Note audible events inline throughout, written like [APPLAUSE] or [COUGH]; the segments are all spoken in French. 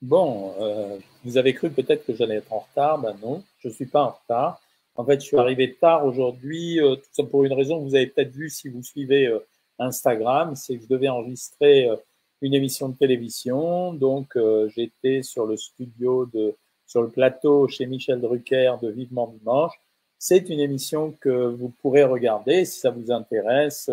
Bon, euh, vous avez cru peut-être que j'allais être en retard. Ben non, je ne suis pas en retard. En fait, je suis arrivé tard aujourd'hui, euh, tout ça pour une raison que vous avez peut-être vu si vous suivez euh, Instagram, c'est que je devais enregistrer une émission de télévision. Donc, j'étais sur le studio de, sur le plateau chez Michel Drucker de Vivement Dimanche. C'est une émission que vous pourrez regarder si ça vous intéresse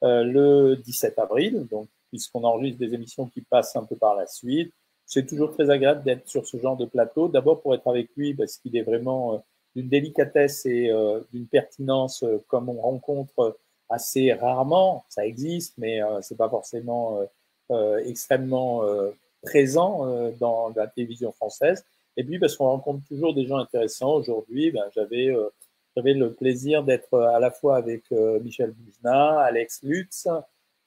le 17 avril. Donc, puisqu'on enregistre des émissions qui passent un peu par la suite. C'est toujours très agréable d'être sur ce genre de plateau. D'abord pour être avec lui, parce qu'il est vraiment euh, d'une délicatesse et euh, d'une pertinence euh, comme on rencontre assez rarement. Ça existe, mais c'est pas forcément extrêmement présent dans la télévision française. Et puis parce qu'on rencontre toujours des gens intéressants. Aujourd'hui, ben, j'avais j'avais le plaisir d'être à la fois avec Michel Boujna, Alex Lutz,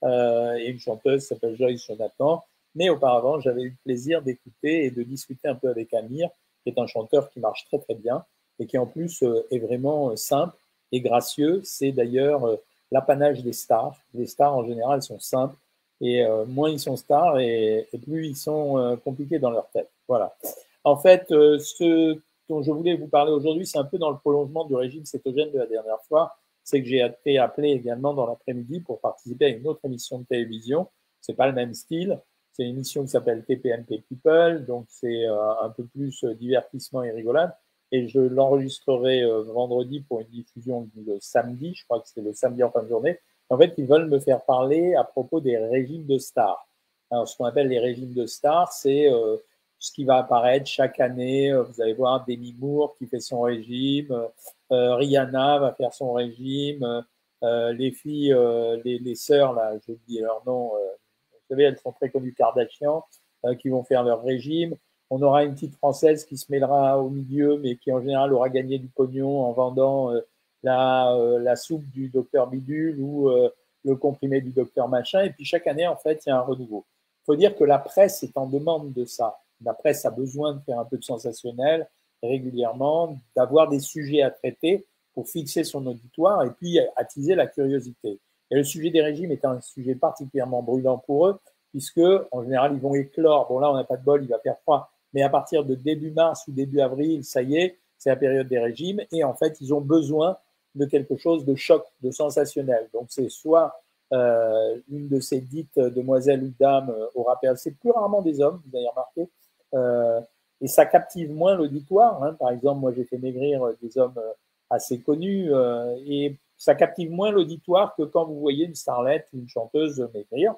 euh, et une chanteuse s'appelle Joyce Jonathan. Mais auparavant, j'avais eu le plaisir d'écouter et de discuter un peu avec Amir, qui est un chanteur qui marche très très bien et qui en plus euh, est vraiment euh, simple et gracieux. C'est d'ailleurs l'apanage des stars. Les stars en général sont simples et moins ils sont stars et, plus ils sont compliqués dans leur tête. Voilà. En fait, ce dont je voulais vous parler aujourd'hui, c'est un peu dans le prolongement du régime cétogène de la dernière fois c'est que j'ai été appelé également dans l'après-midi pour participer à une autre émission de télévision. C'est pas le même style. C'est une émission qui s'appelle TPMP People, donc c'est euh, un peu plus euh, divertissement et rigolade. Et je l'enregistrerai euh, vendredi pour une diffusion le samedi, je crois que c'est le samedi en fin de journée. En fait, ils veulent me faire parler à propos des régimes de stars. Alors, ce qu'on appelle les régimes de stars, c'est ce qui va apparaître chaque année. Euh, vous allez voir Demi Moore qui fait son régime, euh, euh, Rihanna va faire son régime, les filles, les, sœurs, là, je dis leur nom, vous savez, elles sont très connues Kardashian, qui vont faire leur régime. On aura une petite française qui se mêlera au milieu, mais qui en général aura gagné du pognon en vendant la, la soupe du docteur Bidule ou le comprimé du docteur Machin. Et puis chaque année, en fait, il y a un renouveau. Il faut dire que la presse est en demande de ça la presse a besoin de faire un peu de sensationnel régulièrement, d'avoir des sujets à traiter pour fixer son auditoire et puis attiser la curiosité. Et le sujet des régimes est un sujet particulièrement brûlant pour eux, puisque en général, ils vont éclore. Bon, là, on n'a pas de bol, il va faire froid. Mais à partir de début mars ou début avril, ça y est, c'est la période des régimes. Et en fait, ils ont besoin de quelque chose de choc, de sensationnel. Donc, c'est soit euh, une de ces dites demoiselles ou dames euh, aura perdu, c'est plus rarement des hommes, vous avez remarqué, et ça captive moins l'auditoire. Hein. Par exemple, moi, j'ai fait maigrir euh, des hommes euh, assez connus et ça captive moins l'auditoire que quand vous voyez une starlette ou une chanteuse maigrir.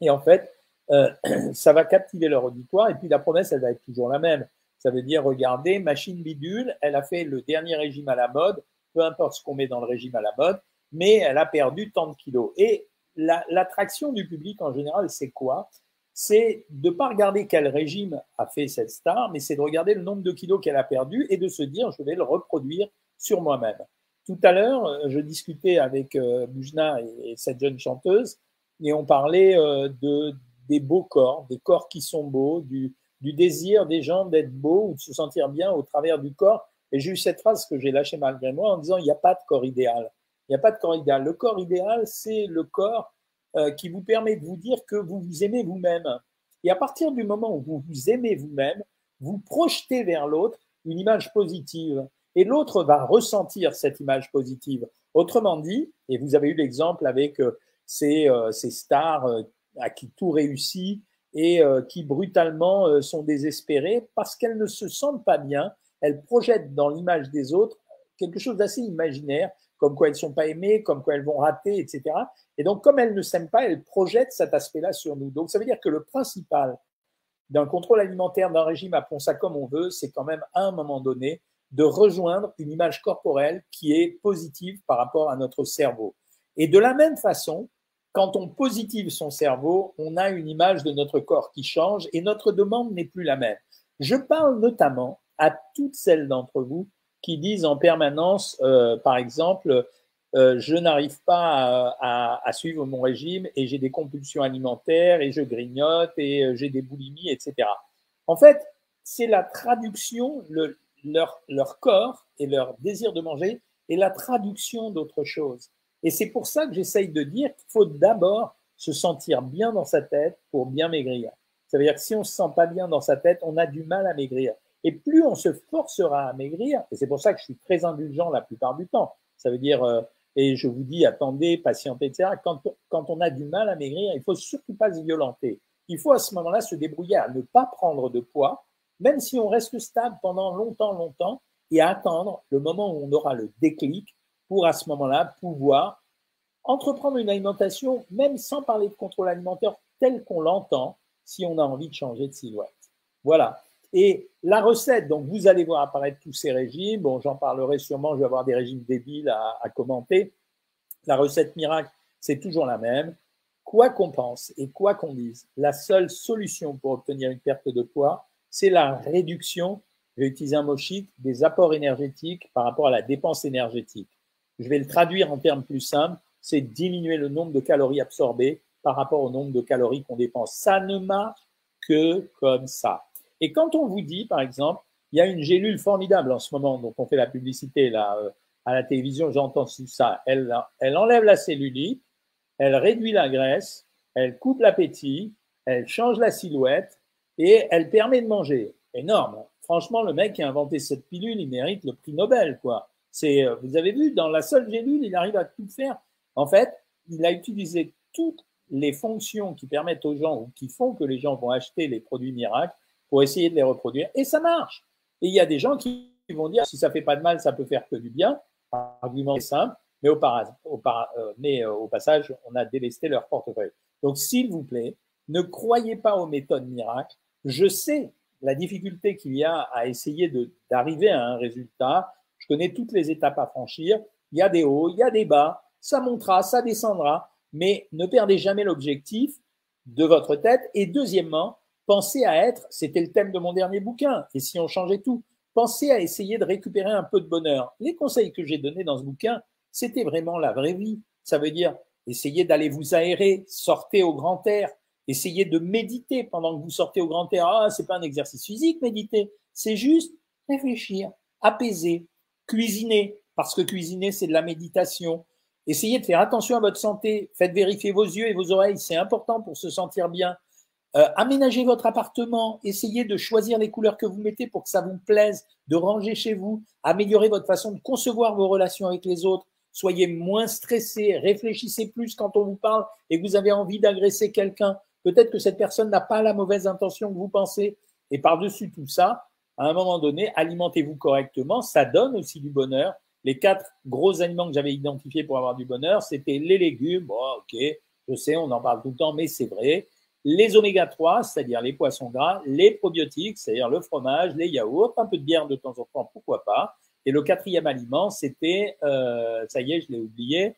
Et en fait, [CLEARS THROAT] ça va captiver leur auditoire. Et puis la promesse, elle va être toujours la même. Ça veut dire, regardez, machine bidule, elle a fait le dernier régime à la mode, peu importe ce qu'on met dans le régime à la mode, mais elle a perdu tant de kilos. Et l'attraction du public en général, c'est quoi? C'est de ne pas regarder quel régime a fait cette star, mais c'est de regarder le nombre de kilos qu'elle a perdu et de se dire je vais le reproduire sur moi-même. Tout à l'heure, euh, je discutais avec euh, Boujna et, cette jeune chanteuse et on parlait euh, de, des beaux corps, des corps qui sont beaux, du, du désir des gens d'être beaux ou de se sentir bien au travers du corps. Et j'ai eu cette phrase que j'ai lâchée malgré moi en disant il n'y a pas de corps idéal. Il n'y a pas de corps idéal. Le corps idéal, c'est le corps euh, qui vous permet de vous dire que vous vous aimez vous-même. Et à partir du moment où vous vous aimez vous-même, vous projetez vers l'autre une image positive. Et l'autre va ressentir cette image positive. Autrement dit, et vous avez eu l'exemple avec euh, ces, euh, ces, stars à qui tout réussit et qui brutalement sont désespérées parce qu'elles ne se sentent pas bien, elles projettent dans l'image des autres quelque chose d'assez imaginaire, comme quoi elles ne sont pas aimées, comme quoi elles vont rater, etc. Et donc, comme elles ne s'aiment pas, elles projettent cet aspect-là sur nous. Donc, ça veut dire que le principal d'un contrôle alimentaire, d'un régime, appelons ça comme on veut, c'est quand même à un moment donné de rejoindre une image corporelle qui est positive par rapport à notre cerveau. Et de la même façon, quand on positive son cerveau, on a une image de notre corps qui change et notre demande n'est plus la même. Je parle notamment à toutes celles d'entre vous qui disent en permanence, euh, par exemple, euh, je n'arrive pas à, suivre mon régime et j'ai des compulsions alimentaires et je grignote et euh, j'ai des boulimies, etc. En fait, c'est la traduction, leur, leur corps et leur désir de manger est la traduction d'autre chose. Et c'est pour ça que j'essaye de dire qu'il faut d'abord se sentir bien dans sa tête pour bien maigrir. Ça veut dire que si on se sent pas bien dans sa tête, on a du mal à maigrir. Et plus on se forcera à maigrir, et c'est pour ça que je suis très indulgent la plupart du temps. Ça veut dire, euh, et je vous dis, attendez, patientez, etc. Quand, quand on a du mal à maigrir, il faut surtout pas se violenter. Il faut à ce moment-là se débrouiller à ne pas prendre de poids, même si on reste stable pendant longtemps, longtemps, et attendre le moment où on aura le déclic pour à ce moment-là pouvoir entreprendre une alimentation, même sans parler de contrôle alimentaire tel qu'on l'entend, si on a envie de changer de silhouette. Voilà. Et la recette, donc vous allez voir apparaître tous ces régimes. Bon, j'en parlerai sûrement, je vais avoir des régimes débiles à, à commenter. La recette miracle, c'est toujours la même. Quoi qu'on pense et quoi qu'on dise, la seule solution pour obtenir une perte de poids, c'est la réduction, je vais utiliser un mot chic, des apports énergétiques par rapport à la dépense énergétique. Je vais le traduire en termes plus simples, c'est diminuer le nombre de calories absorbées par rapport au nombre de calories qu'on dépense. Ça ne marche que comme ça. Et quand on vous dit, par exemple, il y a une gélule formidable en ce moment, dont on fait la publicité là, euh, à la télévision, j'entends ça, elle, elle enlève la cellulite, elle réduit la graisse, elle coupe l'appétit, elle change la silhouette et elle permet de manger. Énorme. Franchement, le mec qui a inventé cette pilule, il mérite le prix Nobel, quoi. C'est, euh, vous avez vu, dans la seule gélule, il arrive à tout faire. En fait, il a utilisé toutes les fonctions qui permettent aux gens ou qui font que les gens vont acheter les produits miracles pour essayer de les reproduire. Et ça marche. Et il y a des gens qui vont dire, si ça fait pas de mal, ça peut faire que du bien. Argument simple, mais au, au, euh, mais euh, au passage, on a délesté leur portefeuille. Donc, s'il vous plaît, ne croyez pas aux méthodes miracles. Je sais la difficulté qu'il y a à essayer d'arriver à un résultat. Je connais toutes les étapes à franchir. Il y a des hauts, il y a des bas. Ça montera, ça descendra. Mais ne perdez jamais l'objectif de votre tête. Et deuxièmement, Pensez à être, c'était le thème de mon dernier bouquin, et si on changeait tout, pensez à essayer de récupérer un peu de bonheur. Les conseils que j'ai donnés dans ce bouquin, c'était vraiment la vraie vie. Ça veut dire, essayez d'aller vous aérer, sortez au grand air, essayez de méditer pendant que vous sortez au grand air. Ah, c'est pas un exercice physique, méditer. C'est juste réfléchir, apaiser, cuisiner, parce que cuisiner, c'est de la méditation. Essayez de faire attention à votre santé. Faites vérifier vos yeux et vos oreilles. C'est important pour se sentir bien. Euh, aménagez votre appartement, essayez de choisir les couleurs que vous mettez pour que ça vous plaise, de ranger chez vous, améliorer votre façon de concevoir vos relations avec les autres, soyez moins stressé, réfléchissez plus quand on vous parle et que vous avez envie d'agresser quelqu'un. Peut-être que cette personne n'a pas la mauvaise intention que vous pensez. Et par-dessus tout ça, à un moment donné, alimentez-vous correctement, ça donne aussi du bonheur. Les quatre gros aliments que j'avais identifiés pour avoir du bonheur, c'était les légumes. Bon, ok, je sais, on en parle tout le temps, mais c'est vrai les oméga 3, c'est-à-dire les poissons gras, les probiotiques, c'est-à-dire le fromage, les yaourts, un peu de bière de temps en temps, pourquoi pas. Et le quatrième aliment, c'était, euh, ça y est, je l'ai oublié,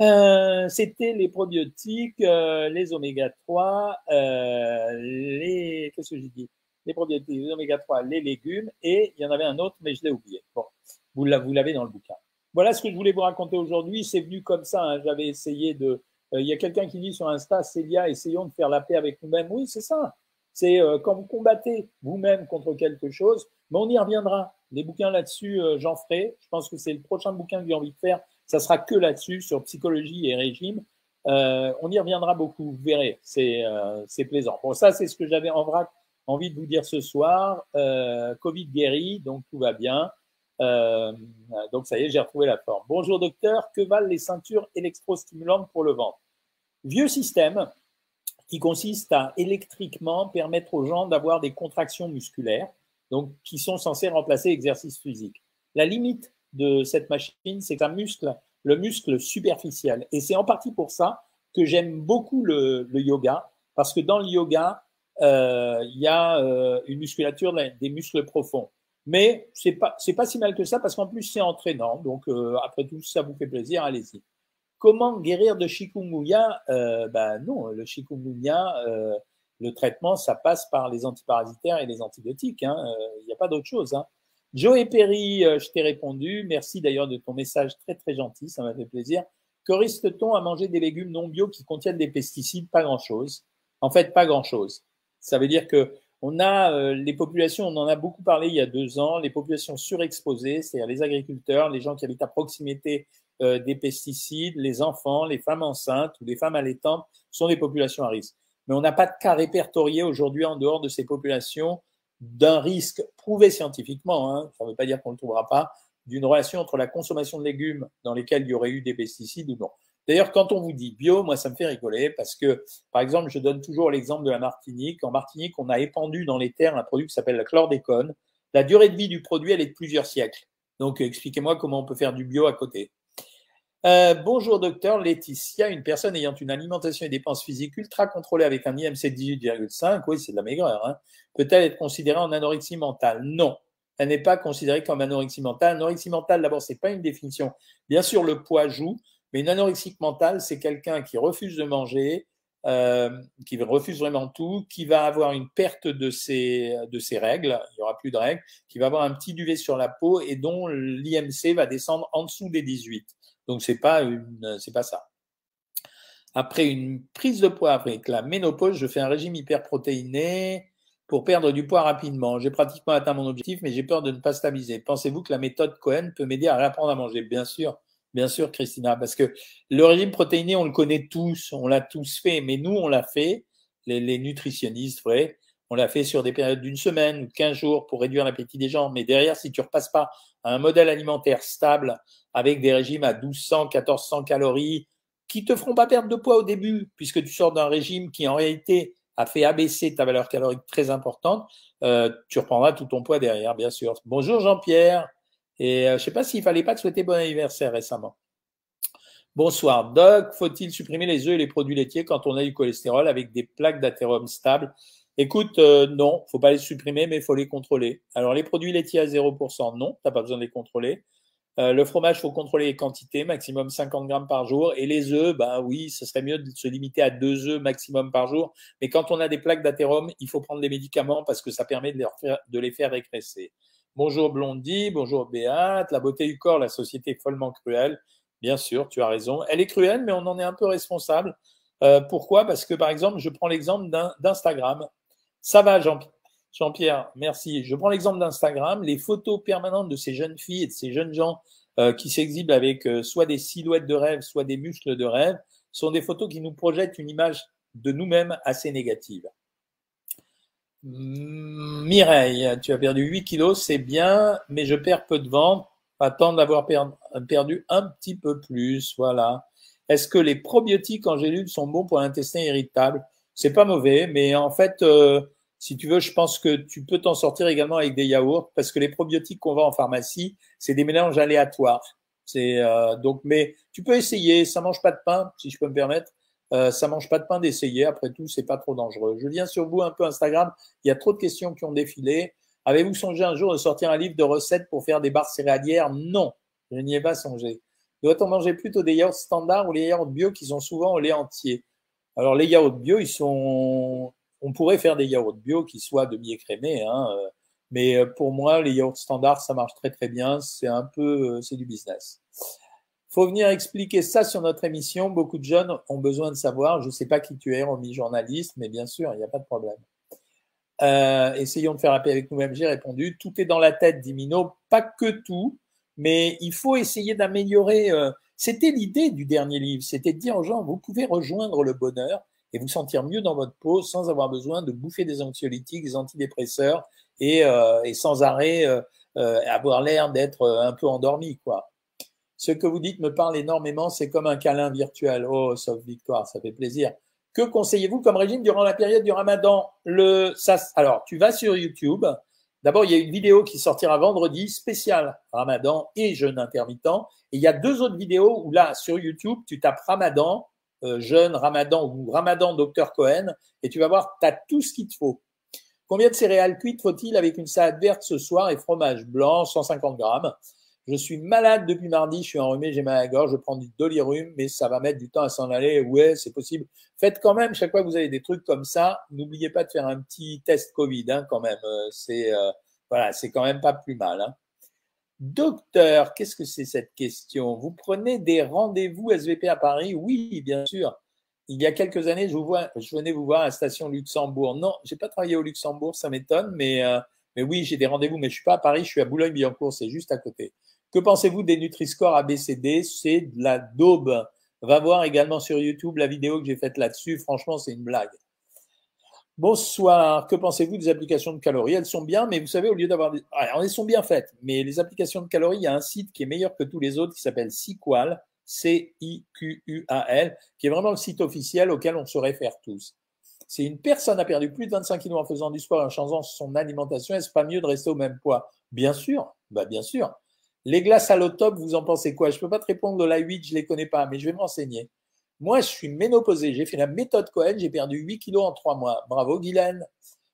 euh, c'était les probiotiques, euh, les oméga 3, les, que j'ai dit? Les probiotiques, les oméga 3, les légumes, et il y en avait un autre, mais je l'ai oublié. Bon, vous l'avez dans le bouquin. Voilà ce que je voulais vous raconter aujourd'hui. C'est venu comme ça. Hein. J'avais essayé de, euh, il y a quelqu'un qui dit sur Insta, Célia, essayons de faire la paix avec nous-mêmes. Oui, c'est ça. C'est euh, quand vous combattez vous-même contre quelque chose, mais on y reviendra. Les bouquins là-dessus, euh, j'en ferai. Je pense que c'est le prochain bouquin que j'ai envie de faire. Ça sera que là-dessus, sur psychologie et régime. on y reviendra beaucoup, vous verrez. C'est plaisant. Bon, ça, c'est ce que j'avais en vrac envie de vous dire ce soir. Covid guéri, donc tout va bien. Donc ça y est, j'ai retrouvé la forme. Bonjour docteur, que valent les ceintures électrostimulantes pour le ventre? Vieux système qui consiste à électriquement permettre aux gens d'avoir des contractions musculaires, donc qui sont censées remplacer l'exercice physique. La limite de cette machine, c'est un muscle, le muscle superficiel. Et c'est en partie pour ça que j'aime beaucoup le, yoga, parce que dans le yoga, euh, il y a euh, une musculature des muscles profonds. Mais c'est pas pas si mal que ça parce qu'en plus c'est entraînant. Donc euh, après tout, si ça vous fait plaisir, allez-y. Comment guérir de chikungunya? Euh, Ben non, le chikungunya, euh, le traitement, ça passe par les antiparasitaires et les antibiotiques. Hein. Il n'y a pas d'autre chose. Hein. Joe Perry, je t'ai répondu. Merci d'ailleurs de ton message très très gentil, ça m'a fait plaisir. Que risque-t-on à manger des légumes non bio qui contiennent des pesticides? Pas grand-chose. En fait, pas grand-chose. Ça veut dire que on a euh, les populations, on en a beaucoup parlé il y a deux ans, les populations surexposées, c'est-à-dire les agriculteurs, les gens qui habitent à proximité euh, des pesticides, les enfants, les femmes enceintes ou les femmes allaitantes sont des populations à risque. mais on n'a pas de cas répertoriés aujourd'hui en dehors de ces populations d'un risque prouvé scientifiquement, hein, ça ne veut pas dire qu'on ne le trouvera pas, d'une relation entre la consommation de légumes dans lesquels il y aurait eu des pesticides ou non. D'ailleurs, quand on vous dit bio, moi, ça me fait rigoler parce que, par exemple, je donne toujours l'exemple de la Martinique. En Martinique, on a épandu dans les terres un produit qui s'appelle la chlordécone. La durée de vie du produit, elle est de plusieurs siècles. Donc, expliquez-moi comment on peut faire du bio à côté. Euh, bonjour docteur Laetitia, une personne ayant une alimentation et dépenses physiques ultra contrôlées avec un IMC de 18,5, oui c'est de la maigreur, hein, peut-elle être considérée en anorexie mentale? Non, elle n'est pas considérée comme anorexie mentale. Anorexie mentale, d'abord, c'est pas une définition. Bien sûr, le poids joue, mais une anorexique mentale, c'est quelqu'un qui refuse de manger, euh, qui refuse vraiment tout, qui va avoir une perte de ses, de ses règles, il n'y aura plus de règles, qui va avoir un petit duvet sur la peau et dont l'IMC va descendre en dessous des 18. Donc, c'est pas une, pas ça. Après une prise de poids avec la ménopause, je fais un régime hyperprotéiné pour perdre du poids rapidement. J'ai pratiquement atteint mon objectif, mais j'ai peur de ne pas stabiliser. Pensez-vous que la méthode Cohen peut m'aider à réapprendre à manger? Bien sûr, bien sûr, Christina, parce que le régime protéiné, on le connaît tous, on l'a tous fait, mais nous, on l'a fait, les, nutritionnistes, vrai, on l'a fait sur des périodes d'une semaine ou 15 jours pour réduire l'appétit des gens. Mais derrière, si tu repasses pas à un modèle alimentaire stable avec des régimes à 1200, 1400 calories, qui te feront pas perdre de poids au début, puisque tu sors d'un régime qui en réalité a fait abaisser ta valeur calorique très importante, euh, tu reprendras tout ton poids derrière, bien sûr. Bonjour Jean-Pierre. Et euh, je sais pas s'il fallait pas te souhaiter bon anniversaire récemment. Bonsoir Doc, faut-il supprimer les œufs et les produits laitiers quand on a du cholestérol avec des plaques d'athérome stables Écoute, euh, non, faut pas les supprimer, mais il faut les contrôler. Alors les produits laitiers à 0%, non, t'as pas besoin de les contrôler. Euh, le fromage, faut contrôler les quantités, maximum 50 grammes par jour. Et les œufs, bah oui, ce serait mieux de se limiter à deux œufs maximum par jour. Mais quand on a des plaques d'athérome, il faut prendre des médicaments parce que ça permet de les, faire, de les faire régresser. Bonjour Blondie, bonjour Béate. La beauté du corps, la société est follement cruelle. Bien sûr, tu as raison. Elle est cruelle, mais on en est un peu responsable. Euh, pourquoi? Parce que, par exemple, je prends l'exemple d'Instagram. Ça va, Jean, Jean-Pierre, merci. Je prends l'exemple d'Instagram. Les photos permanentes de ces jeunes filles et de ces jeunes gens euh, qui s'exhibent avec euh, soit des silhouettes de rêve, soit des muscles de rêve, sont des photos qui nous projettent une image de nous-mêmes assez négative. Mireille, tu as perdu 8 kilos, c'est bien, mais je perds peu de ventre. Attends d'avoir perdu un petit peu plus. Voilà. Est-ce que les probiotiques en sont bons pour l'intestin irritable? C'est pas mauvais, mais en fait, euh, si tu veux, je pense que tu peux t'en sortir également avec des yaourts parce que les probiotiques qu'on vend en pharmacie, c'est des mélanges aléatoires. C'est euh, donc, mais tu peux essayer. Ça mange pas de pain, si je peux me permettre. Euh, ça mange pas de pain d'essayer. Après tout, c'est pas trop dangereux. Je viens sur vous un peu Instagram. Il y a trop de questions qui ont défilé. Avez-vous songé un jour de sortir un livre de recettes pour faire des barres céréalières? Non, je n'y ai pas songé. Doit-on manger plutôt des yaourts standards ou les yaourts bio qui sont souvent au lait entier? Alors les yaourts bio, ils sont on pourrait faire des yaourts bio qui soient demi-écrémés, hein, euh, mais euh, pour moi, les yaourts standards, ça marche très très bien. C'est un peu, euh, c'est du business. Faut venir expliquer ça sur notre émission. Beaucoup de jeunes ont besoin de savoir. Je ne sais pas qui tu es, Romy journaliste, mais bien sûr, il n'y a pas de problème. essayons de faire appel avec nous-mêmes. J'ai répondu. Tout est dans la tête, dit Mino. Pas que tout, mais il faut essayer d'améliorer. C'était l'idée du dernier livre. C'était de dire aux gens, vous pouvez rejoindre le bonheur et vous sentir mieux dans votre peau sans avoir besoin de bouffer des anxiolytiques, des antidépresseurs et, euh, et sans arrêt euh, euh, avoir l'air d'être un peu endormi, quoi. Ce que vous dites me parle énormément, c'est comme un câlin virtuel. Oh, sauf victoire, ça fait plaisir. Que conseillez-vous comme régime durant la période du ramadan? Le, Alors, tu vas sur YouTube. D'abord, il y a une vidéo qui sortira vendredi, spéciale ramadan et jeûne intermittent. Et il y a deux autres vidéos où là, sur YouTube, tu tapes ramadan euh, jeune Ramadan ou Ramadan Dr Cohen et tu vas voir, tu as tout ce qu'il te faut. Combien de céréales cuites faut-il avec une salade verte ce soir et fromage blanc, 150 grammes? Je suis malade depuis mardi, je suis enrhumé, j'ai mal à la gorge, je prends du dolirum, mais ça va mettre du temps à s'en aller. Ouais, c'est possible. Faites quand même, chaque fois que vous avez des trucs comme ça, n'oubliez pas de faire un petit test Covid hein, quand même. Euh, c'est euh, voilà, c'est quand même pas plus mal. Hein. Docteur, qu'est-ce que c'est cette question? Vous prenez des rendez-vous SVP à Paris? Oui, bien sûr. Il y a quelques années, je, vous vois, je venais vous voir à la station Luxembourg. Non, j'ai pas travaillé au Luxembourg, ça m'étonne, mais, euh, mais oui, j'ai des rendez-vous, mais je suis pas à Paris, je suis à Boulogne-Billancourt, c'est juste à côté. Que pensez-vous des Nutri-Score ABCD C'est de la daube. Va voir également sur YouTube la vidéo que j'ai faite là-dessus. Franchement, c'est une blague. Bonsoir, que pensez-vous des applications de calories? Elles sont bien, mais vous savez, au lieu d'avoir des... Alors, elles sont bien faites, mais les applications de calories, il y a un site qui est meilleur que tous les autres qui s'appelle Sequal, C-I-Q-U-A-L, qui est vraiment le site officiel auquel on se réfère tous. Si une personne a perdu plus de 25 kilos en faisant du sport et en changeant son alimentation, est-ce pas mieux de rester au même poids? Bien sûr, bah bien sûr. Les glaces à top, vous en pensez quoi? Je ne peux pas te répondre de la 8, je ne les connais pas, mais je vais me renseigner. Moi, je suis ménopausé. J'ai fait la méthode Cohen. J'ai perdu 8 kilos en 3 mois. Bravo, Guylaine.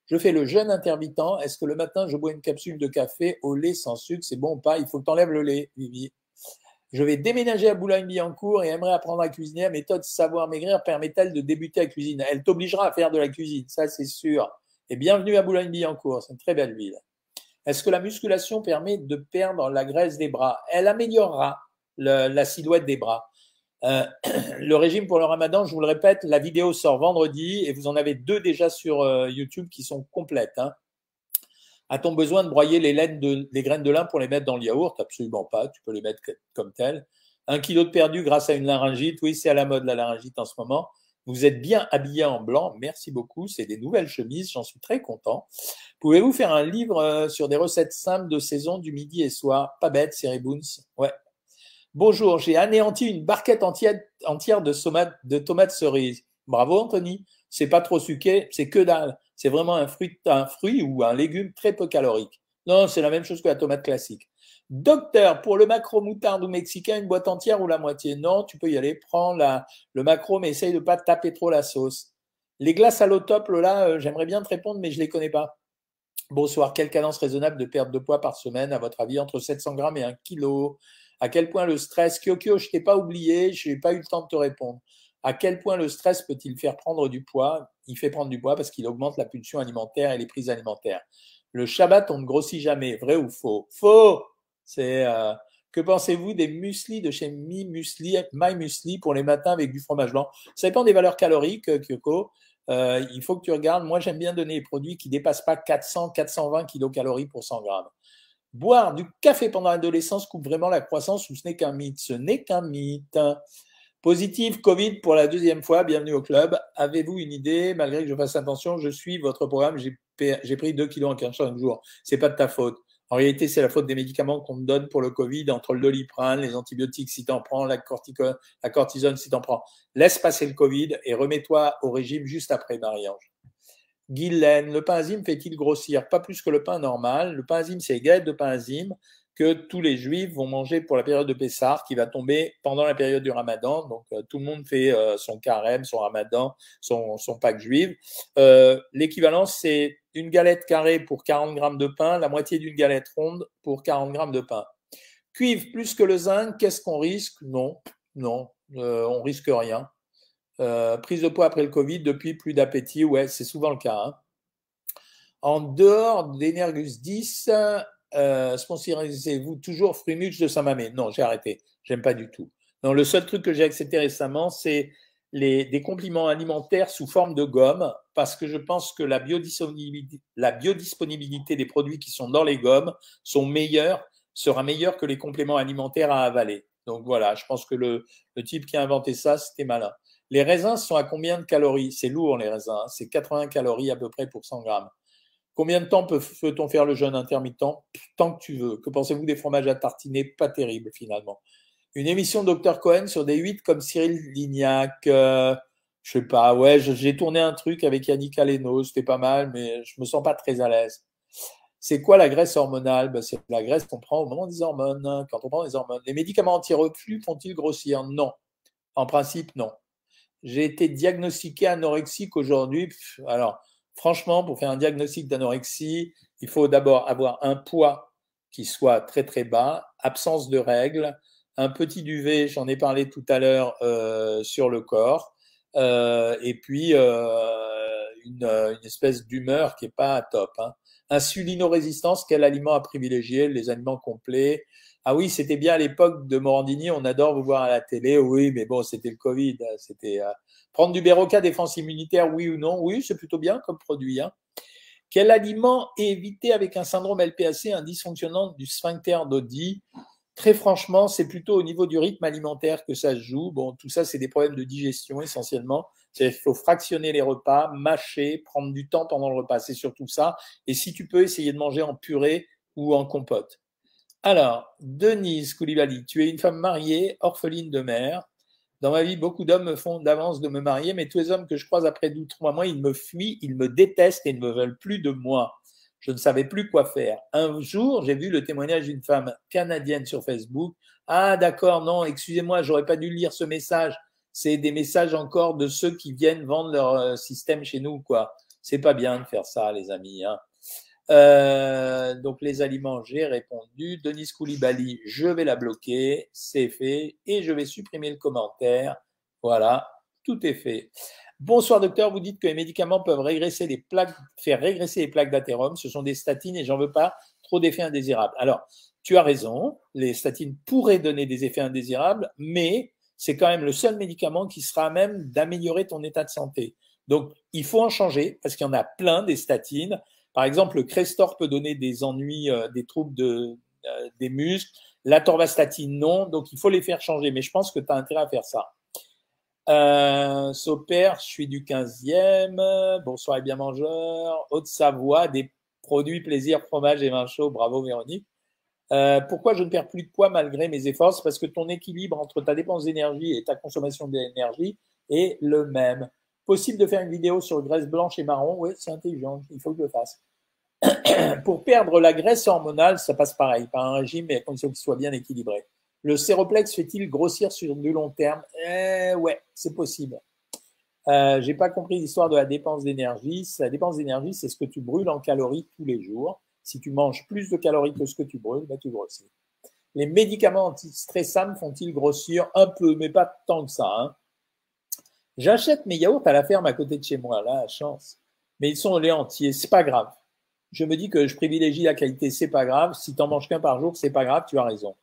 Je fais le jeûne intermittent. Est-ce que le matin, je bois une capsule de café au lait sans sucre? C'est bon ou pas? Il faut que tu enlèves le lait, Vivi. Je vais déménager à Boulogne-Billancourt et aimerais apprendre à cuisiner. La méthode Savoir Maigrir permet-elle de débuter à cuisiner Elle t'obligera à faire de la cuisine, ça c'est sûr. Et bienvenue à Boulogne-Billancourt, c'est une très belle ville. Est-ce que la musculation permet de perdre la graisse des bras? Elle améliorera la silhouette des bras. Euh, [CLEARS THROAT] le régime pour le ramadan, je vous le répète, la vidéo sort vendredi et vous en avez deux déjà sur euh, YouTube qui sont complètes. Hein. A-t-on besoin de broyer les, laines de, graines de lin pour les mettre dans le yaourt? Absolument pas, tu peux les mettre comme telles. Un kilo de perdu grâce à une laryngite, oui, c'est à la mode la laryngite en ce moment. Vous êtes bien habillé en blanc, merci beaucoup. C'est des nouvelles chemises, j'en suis très content. Pouvez-vous faire un livre euh, sur des recettes simples de saison du midi et soir? Pas bête, c'est Boons. Ouais, Bonjour, j'ai anéanti une barquette entière, de, tomates, cerises. Bravo Anthony, c'est pas trop sucré, c'est que dalle. C'est vraiment un fruit, ou un légume très peu calorique. Non, c'est la même chose que la tomate classique. Docteur, pour le macro moutarde ou mexicain, une boîte entière ou la moitié? Non, tu peux y aller. Prends le macro, mais essaye de pas taper trop la sauce. Les glaces à l'eau top, là, euh, j'aimerais bien te répondre, mais je les connais pas. Bonsoir, quelle cadence raisonnable de perte de poids par semaine, à votre avis, entre 700 grammes et 1 kg à quel point le stress, Kyokyo, je t'ai pas oublié, je n'ai pas eu le temps de te répondre. À quel point le stress peut-il faire prendre du poids? Il fait prendre du poids parce qu'il augmente la pulsion alimentaire et les prises alimentaires. Le Shabbat, on ne grossit jamais, vrai ou faux? Faux C'est euh, que pensez-vous des muesli de chez Mi Muesli, My Muesli pour les matins avec du fromage blanc? Ça dépend des valeurs caloriques, Kyoko. Euh, il faut que tu regardes. Moi, j'aime bien donner les produits qui dépassent pas 400-420 kilocalories pour 100 grammes. Boire du café pendant l'adolescence coupe vraiment la croissance ou ce n'est qu'un mythe? Ce n'est qu'un mythe. Positive Covid pour la deuxième fois, bienvenue au club. Avez-vous une idée? Malgré que je fasse attention, je suis votre programme, j'ai pris 2 kilos en 15 jours. C'est pas de ta faute. En réalité, c'est la faute des médicaments qu'on te donne pour le Covid, entre le doliprane, les antibiotiques si tu en prends, la, la cortisone si tu en prends. Laisse passer le Covid et remets-toi au régime juste après, Marie-Ange. Guylaine, le pain azime fait-il grossir? Pas plus que le pain normal. Le pain azime, c'est les de pain azime que tous les juifs vont manger pour la période de Pessah qui va tomber pendant la période du ramadan. Donc euh, tout le monde fait euh, son carême, son ramadan, son, son Pâques juive. Euh, l'équivalent, c'est une galette carrée pour 40 grammes de pain, la moitié d'une galette ronde pour 40 grammes de pain. Cuivre plus que le zinc, qu'est-ce qu'on risque? Non, non, on risque rien. Euh, prise de poids après le Covid, depuis plus d'appétit, ouais, c'est souvent le cas. Hein. En dehors d'Energus 10, euh, sponsorisez-vous toujours Frumuch de Saint-Mamé? Non, j'ai arrêté. J'aime pas du tout. Non, le seul truc que j'ai accepté récemment, c'est les, des compliments alimentaires sous forme de gomme, parce que je pense que la biodisponibilité, des produits qui sont dans les gommes sont meilleurs, sera meilleure que les compléments alimentaires à avaler. Donc voilà, je pense que le, le type qui a inventé ça, c'était malin. Les raisins sont à combien de calories? C'est lourd les raisins, hein. c'est 80 calories à peu près pour 100 grammes. Combien de temps peut-on faire le jeûne intermittent? Tant que tu veux. Que pensez-vous des fromages à tartiner? Pas terrible finalement. Une émission Dr Cohen sur des 8 comme Cyril Lignac. Euh, je sais pas, ouais, j'ai tourné un truc avec Yannick Aleno, c'était pas mal, mais je me sens pas très à l'aise. C'est quoi la graisse hormonale? Ben, C'est la graisse qu'on prend au moment des hormones, hein, quand on prend des hormones. Les médicaments anti-reflux font-ils grossir? Non. En principe, non j'ai été diagnostiqué anorexique aujourd'hui. Alors, franchement, pour faire un diagnostic d'anorexie, il faut d'abord avoir un poids qui soit très très bas, absence de règles, un petit duvet, j'en ai parlé tout à l'heure, euh, sur le corps, euh, et puis euh, une, une, espèce d'humeur qui est pas top. Hein. Insulino-résistance, quel aliment à privilégier? Les aliments complets, ah oui, c'était bien à l'époque de Morandini, on adore vous voir à la télé. Oui, mais bon, c'était le Covid. Hein, c'était euh, prendre du Béroca défense immunitaire, oui ou non? Oui, c'est plutôt bien comme produit. Hein. Quel aliment éviter avec un syndrome LPAC, un dysfonctionnement du sphincter d'Audi? Très franchement, c'est plutôt au niveau du rythme alimentaire que ça se joue. Bon, tout ça, c'est des problèmes de digestion essentiellement. Il faut fractionner les repas, mâcher, prendre du temps pendant le repas. C'est surtout ça. Et si tu peux, essayer de manger en purée ou en compote. Alors, Denise Koulibaly, tu es une femme mariée, orpheline de mère. Dans ma vie, beaucoup d'hommes me font d'avance de me marier, mais tous les hommes que je croise après deux, trois mois, ils me fuient, ils me détestent et ne me veulent plus de moi. Je ne savais plus quoi faire. Un jour, j'ai vu le témoignage d'une femme canadienne sur Facebook. Ah, d'accord, non, excusez-moi, j'aurais pas dû lire ce message. C'est des messages encore de ceux qui viennent vendre leur euh, système chez nous, quoi. C'est pas bien de faire ça, les amis. Hein. Euh, donc les aliments, j'ai répondu. Denise Koulibaly, je vais la bloquer, c'est fait, et je vais supprimer le commentaire. Voilà, tout est fait. Bonsoir docteur, vous dites que les médicaments peuvent régresser les plaques, faire régresser les plaques d'athérome. Ce sont des statines et j'en veux pas trop d'effets indésirables. Alors, tu as raison, les statines pourraient donner des effets indésirables, mais c'est quand même le seul médicament qui sera à même d'améliorer ton état de santé. Donc, il faut en changer parce qu'il y en a plein des statines. Par exemple, le Crestor peut donner des ennuis, euh, des troubles de, euh, des muscles. La torvastatine, non. Donc, il faut les faire changer. Mais je pense que tu as intérêt à faire ça. Euh, Sauper, je suis du 15e. Bonsoir et bien mangeur. Haute-Savoie, des produits plaisir, fromage et vin chaud. Bravo Véronique. Euh, pourquoi je ne perds plus de poids malgré mes efforts? Parce que ton équilibre entre ta dépense d'énergie et ta consommation d'énergie est le même. Possible de faire une vidéo sur graisse blanche et marron? Oui, c'est intelligent. Il faut que je le fasse. [CLEARS THROAT] Pour perdre la graisse hormonale, ça passe pareil, par un régime, mais à condition qu'il soit bien équilibré. Le séroplex fait-il grossir sur du long terme? Eh, Ouais, c'est possible. Euh, J'ai pas compris l'histoire de la dépense d'énergie. La dépense d'énergie, c'est ce que tu brûles en calories tous les jours. Si tu manges plus de calories que ce que tu brûles, bah, tu grossis. Les médicaments antistressants font-ils grossir un peu, mais pas tant que ça. Hein? J'achète mes yaourts à la ferme à côté de chez moi, là, chance. Mais ils sont au lait entier, c'est pas grave. Je me dis que je privilégie la qualité, c'est pas grave. Si tu en manges qu'un par jour, c'est pas grave, tu as raison.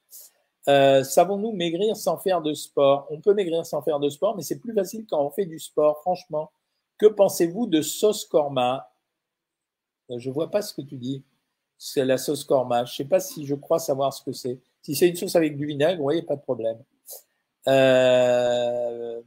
Euh, savons-nous maigrir sans faire de sport On peut maigrir sans faire de sport, mais c'est plus facile quand on fait du sport, franchement. Que pensez-vous de sauce korma? Euh, Je vois pas ce que tu dis. C'est la sauce korma. Je sais pas si je crois savoir ce que c'est. Si c'est une sauce avec du vinaigre, oui, pas de problème. Euh,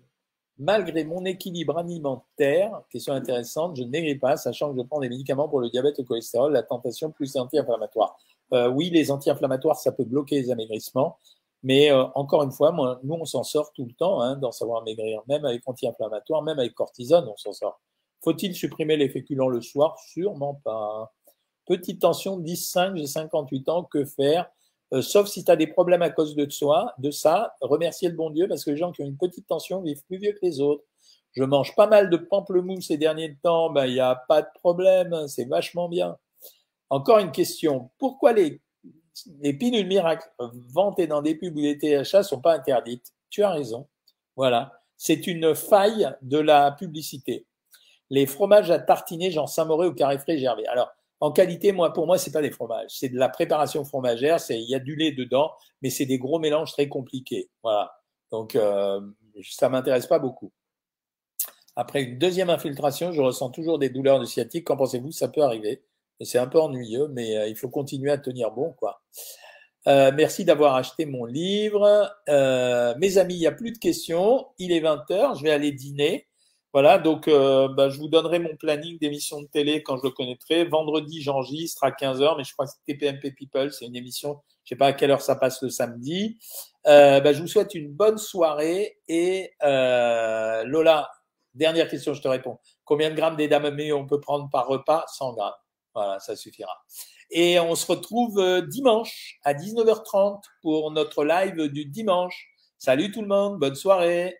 malgré mon équilibre alimentaire, question intéressante, je ne maigris pas, sachant que je prends des médicaments pour le diabète et le cholestérol, la tentation plus anti-inflammatoire. Euh, oui, les anti-inflammatoires, ça peut bloquer les amaigrissements, mais euh, encore une fois, nous, on s'en sort tout le temps hein, dans savoir maigrir, même avec anti-inflammatoires, même avec cortisone, on s'en sort. Faut-il supprimer les féculents le soir? Sûrement pas. Petite tension, 10-5, j'ai 58 ans, que faire? Euh, Sauf si tu as des problèmes à cause de, soi, de ça, remercier le bon Dieu, parce que les gens qui ont une petite tension vivent plus vieux que les autres. Je mange pas mal de pamplemousse ces derniers temps, ben, il n'y a pas de problème, c'est vachement bien. Encore une question. Pourquoi les, les miracles vantées dans des pubs ou des THA sont pas interdites? Tu as raison. Voilà. C'est une faille de la publicité. Les fromages à tartiner, Jean Saint-Mauré ou carré frais Gervais. Alors, en qualité, moi, pour moi, c'est pas des fromages. C'est de la préparation fromagère. C'est, il y a du lait dedans, mais c'est des gros mélanges très compliqués. Voilà. Donc, euh, ça m'intéresse pas beaucoup. Après une deuxième infiltration, je ressens toujours des douleurs de sciatique. Qu'en pensez-vous? Ça peut arriver c'est un peu ennuyeux, mais euh, il faut continuer à tenir bon, quoi. Euh, merci d'avoir acheté mon livre. Euh, mes amis, il n'y a plus de questions. Il est 20h, je vais aller dîner. Voilà, donc bah, je vous donnerai mon planning d'émission de télé quand je le connaîtrai. Vendredi, j'enregistre à 15h, mais je crois que c'est TPMP People, c'est une émission, je ne sais pas à quelle heure ça passe le samedi. Bah, je vous souhaite une bonne soirée et Lola, dernière question, je te réponds. Combien de grammes d'édamame on peut prendre par repas? 100 grammes. Voilà, ça suffira. Et on se retrouve euh, dimanche à 19h30 pour notre live du dimanche. Salut tout le monde, bonne soirée.